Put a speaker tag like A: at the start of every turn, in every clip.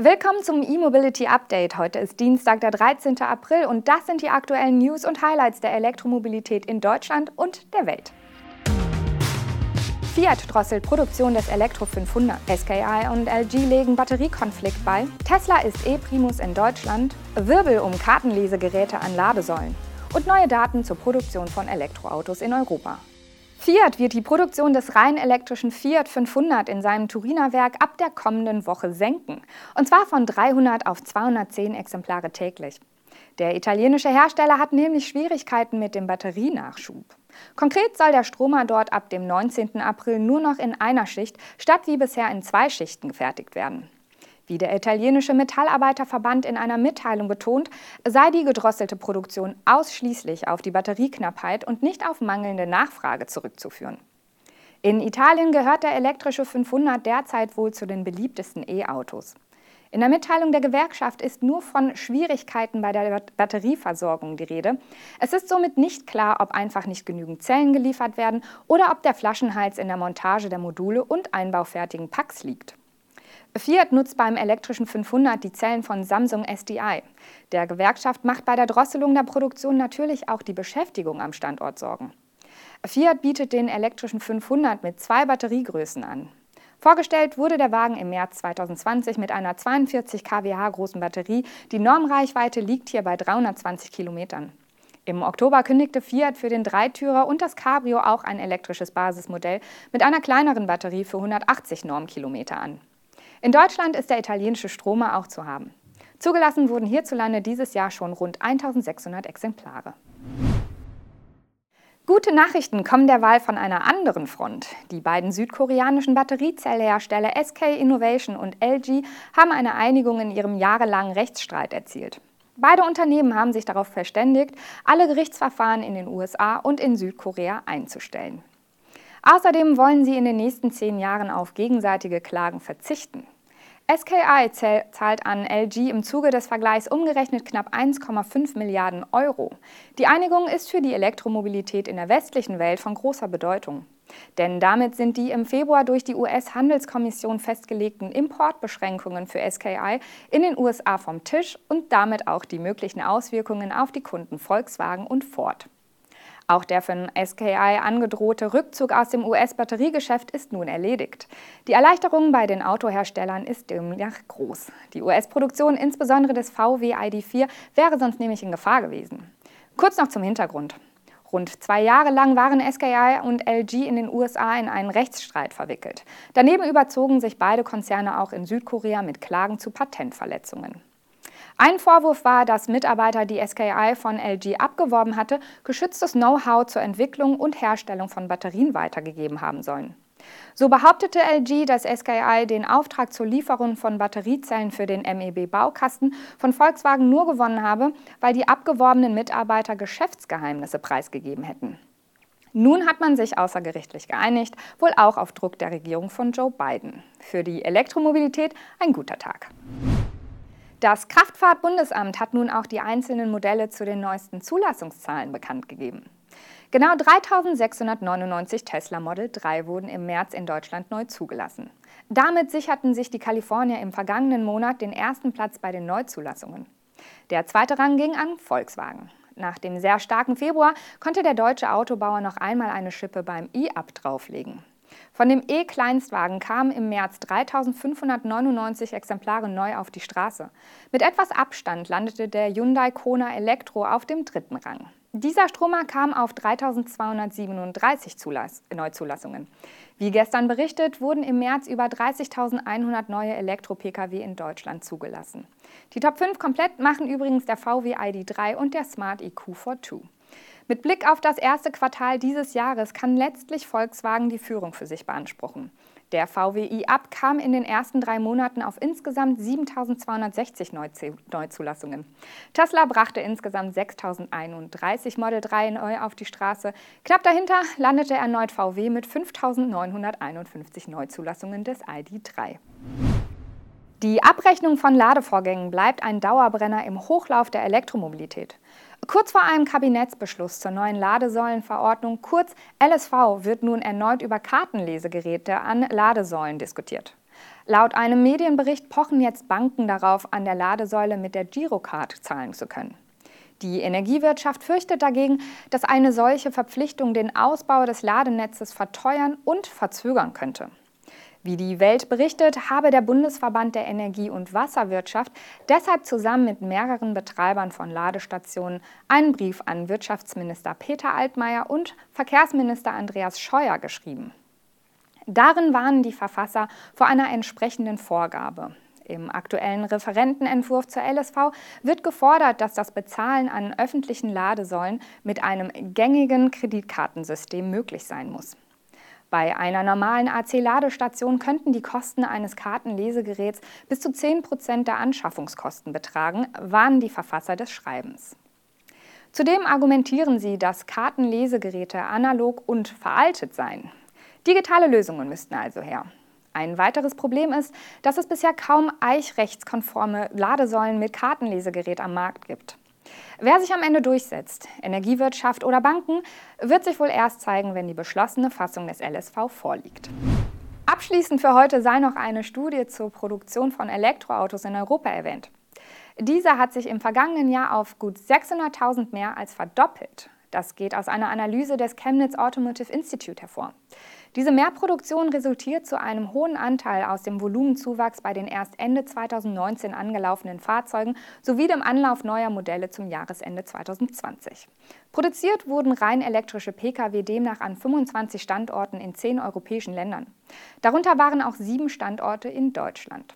A: Willkommen zum E-Mobility Update. Heute ist Dienstag, der 13. April und das sind die aktuellen News und Highlights der Elektromobilität in Deutschland und der Welt. Fiat drosselt Produktion des Elektro 500. SKI und LG legen Batteriekonflikt bei. Tesla ist E-Primus in Deutschland. Wirbel um Kartenlesegeräte an Ladesäulen. Und neue Daten zur Produktion von Elektroautos in Europa. Fiat wird die Produktion des rein elektrischen Fiat 500 in seinem Turiner Werk ab der kommenden Woche senken. Und zwar von 300 auf 210 Exemplare täglich. Der italienische Hersteller hat nämlich Schwierigkeiten mit dem Batterienachschub. Konkret soll der Stromer dort ab dem 19. April nur noch in einer Schicht statt wie bisher in zwei Schichten gefertigt werden. Wie der italienische Metallarbeiterverband in einer Mitteilung betont, sei die gedrosselte Produktion ausschließlich auf die Batterieknappheit und nicht auf mangelnde Nachfrage zurückzuführen. In Italien gehört der elektrische 500 derzeit wohl zu den beliebtesten E-Autos. In der Mitteilung der Gewerkschaft ist nur von Schwierigkeiten bei der Batterieversorgung die Rede. Es ist somit nicht klar, ob einfach nicht genügend Zellen geliefert werden oder ob der Flaschenhals in der Montage der Module und einbaufertigen Packs liegt. Fiat nutzt beim elektrischen 500 die Zellen von Samsung SDI. Der Gewerkschaft macht bei der Drosselung der Produktion natürlich auch die Beschäftigung am Standort Sorgen. Fiat bietet den elektrischen 500 mit zwei Batteriegrößen an. Vorgestellt wurde der Wagen im März 2020 mit einer 42 kWh großen Batterie. Die Normreichweite liegt hier bei 320 Kilometern. Im Oktober kündigte Fiat für den Dreitürer und das Cabrio auch ein elektrisches Basismodell mit einer kleineren Batterie für 180 Normkilometer an. In Deutschland ist der italienische Stromer auch zu haben. Zugelassen wurden hierzulande dieses Jahr schon rund 1600 Exemplare. Gute Nachrichten kommen derweil von einer anderen Front. Die beiden südkoreanischen Batteriezellhersteller SK Innovation und LG haben eine Einigung in ihrem jahrelangen Rechtsstreit erzielt. Beide Unternehmen haben sich darauf verständigt, alle Gerichtsverfahren in den USA und in Südkorea einzustellen. Außerdem wollen sie in den nächsten zehn Jahren auf gegenseitige Klagen verzichten. SKI zahlt an LG im Zuge des Vergleichs umgerechnet knapp 1,5 Milliarden Euro. Die Einigung ist für die Elektromobilität in der westlichen Welt von großer Bedeutung. Denn damit sind die im Februar durch die US-Handelskommission festgelegten Importbeschränkungen für SKI in den USA vom Tisch und damit auch die möglichen Auswirkungen auf die Kunden Volkswagen und Ford. Auch der von SKI angedrohte Rückzug aus dem US-Batteriegeschäft ist nun erledigt. Die Erleichterung bei den Autoherstellern ist demnach groß. Die US-Produktion, insbesondere des VW ID4, wäre sonst nämlich in Gefahr gewesen. Kurz noch zum Hintergrund. Rund zwei Jahre lang waren SKI und LG in den USA in einen Rechtsstreit verwickelt. Daneben überzogen sich beide Konzerne auch in Südkorea mit Klagen zu Patentverletzungen. Ein Vorwurf war, dass Mitarbeiter, die SKI von LG abgeworben hatte, geschütztes Know-how zur Entwicklung und Herstellung von Batterien weitergegeben haben sollen. So behauptete LG, dass SKI den Auftrag zur Lieferung von Batteriezellen für den MEB-Baukasten von Volkswagen nur gewonnen habe, weil die abgeworbenen Mitarbeiter Geschäftsgeheimnisse preisgegeben hätten. Nun hat man sich außergerichtlich geeinigt, wohl auch auf Druck der Regierung von Joe Biden. Für die Elektromobilität ein guter Tag. Das Kraftfahrtbundesamt hat nun auch die einzelnen Modelle zu den neuesten Zulassungszahlen bekannt gegeben. Genau 3699 Tesla Model 3 wurden im März in Deutschland neu zugelassen. Damit sicherten sich die Kalifornier im vergangenen Monat den ersten Platz bei den Neuzulassungen. Der zweite Rang ging an Volkswagen. Nach dem sehr starken Februar konnte der deutsche Autobauer noch einmal eine Schippe beim E-Up drauflegen. Von dem E-Kleinstwagen kamen im März 3599 Exemplare neu auf die Straße. Mit etwas Abstand landete der Hyundai Kona Elektro auf dem dritten Rang. Dieser Stromer kam auf 3237 Zulass Neuzulassungen. Wie gestern berichtet, wurden im März über 30.100 neue Elektro-Pkw in Deutschland zugelassen. Die Top 5 komplett machen übrigens der VW ID3 und der Smart EQ 42. Mit Blick auf das erste Quartal dieses Jahres kann letztlich Volkswagen die Führung für sich beanspruchen. Der VWI Up kam in den ersten drei Monaten auf insgesamt 7.260 Neuzulassungen. Tesla brachte insgesamt 6.031 Model 3 neu auf die Straße. Knapp dahinter landete erneut VW mit 5.951 Neuzulassungen des ID3. Die Abrechnung von Ladevorgängen bleibt ein Dauerbrenner im Hochlauf der Elektromobilität. Kurz vor einem Kabinettsbeschluss zur neuen Ladesäulenverordnung, kurz LSV, wird nun erneut über Kartenlesegeräte an Ladesäulen diskutiert. Laut einem Medienbericht pochen jetzt Banken darauf, an der Ladesäule mit der Girocard zahlen zu können. Die Energiewirtschaft fürchtet dagegen, dass eine solche Verpflichtung den Ausbau des Ladenetzes verteuern und verzögern könnte. Wie die Welt berichtet, habe der Bundesverband der Energie- und Wasserwirtschaft deshalb zusammen mit mehreren Betreibern von Ladestationen einen Brief an Wirtschaftsminister Peter Altmaier und Verkehrsminister Andreas Scheuer geschrieben. Darin warnen die Verfasser vor einer entsprechenden Vorgabe. Im aktuellen Referentenentwurf zur LSV wird gefordert, dass das Bezahlen an öffentlichen Ladesäulen mit einem gängigen Kreditkartensystem möglich sein muss. Bei einer normalen AC-Ladestation könnten die Kosten eines Kartenlesegeräts bis zu 10 Prozent der Anschaffungskosten betragen, warnen die Verfasser des Schreibens. Zudem argumentieren sie, dass Kartenlesegeräte analog und veraltet seien. Digitale Lösungen müssten also her. Ein weiteres Problem ist, dass es bisher kaum eichrechtskonforme Ladesäulen mit Kartenlesegerät am Markt gibt. Wer sich am Ende durchsetzt, Energiewirtschaft oder Banken, wird sich wohl erst zeigen, wenn die beschlossene Fassung des LSV vorliegt. Abschließend für heute sei noch eine Studie zur Produktion von Elektroautos in Europa erwähnt. Diese hat sich im vergangenen Jahr auf gut 600.000 mehr als verdoppelt. Das geht aus einer Analyse des Chemnitz Automotive Institute hervor. Diese Mehrproduktion resultiert zu einem hohen Anteil aus dem Volumenzuwachs bei den erst Ende 2019 angelaufenen Fahrzeugen sowie dem Anlauf neuer Modelle zum Jahresende 2020. Produziert wurden rein elektrische Pkw demnach an 25 Standorten in zehn europäischen Ländern. Darunter waren auch sieben Standorte in Deutschland.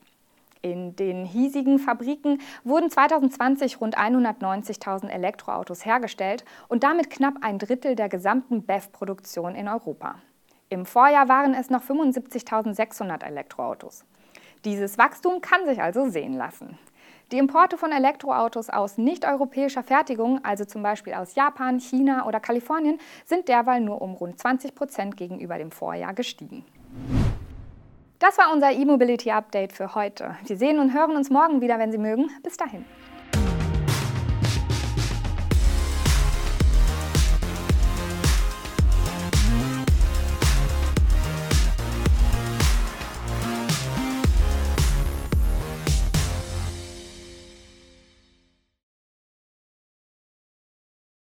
A: In den hiesigen Fabriken wurden 2020 rund 190.000 Elektroautos hergestellt und damit knapp ein Drittel der gesamten BEV-Produktion in Europa. Im Vorjahr waren es noch 75.600 Elektroautos. Dieses Wachstum kann sich also sehen lassen. Die Importe von Elektroautos aus nicht-europäischer Fertigung, also zum Beispiel aus Japan, China oder Kalifornien, sind derweil nur um rund 20 Prozent gegenüber dem Vorjahr gestiegen. Das war unser E-Mobility Update für heute. Wir sehen und hören uns morgen wieder, wenn Sie mögen. Bis dahin.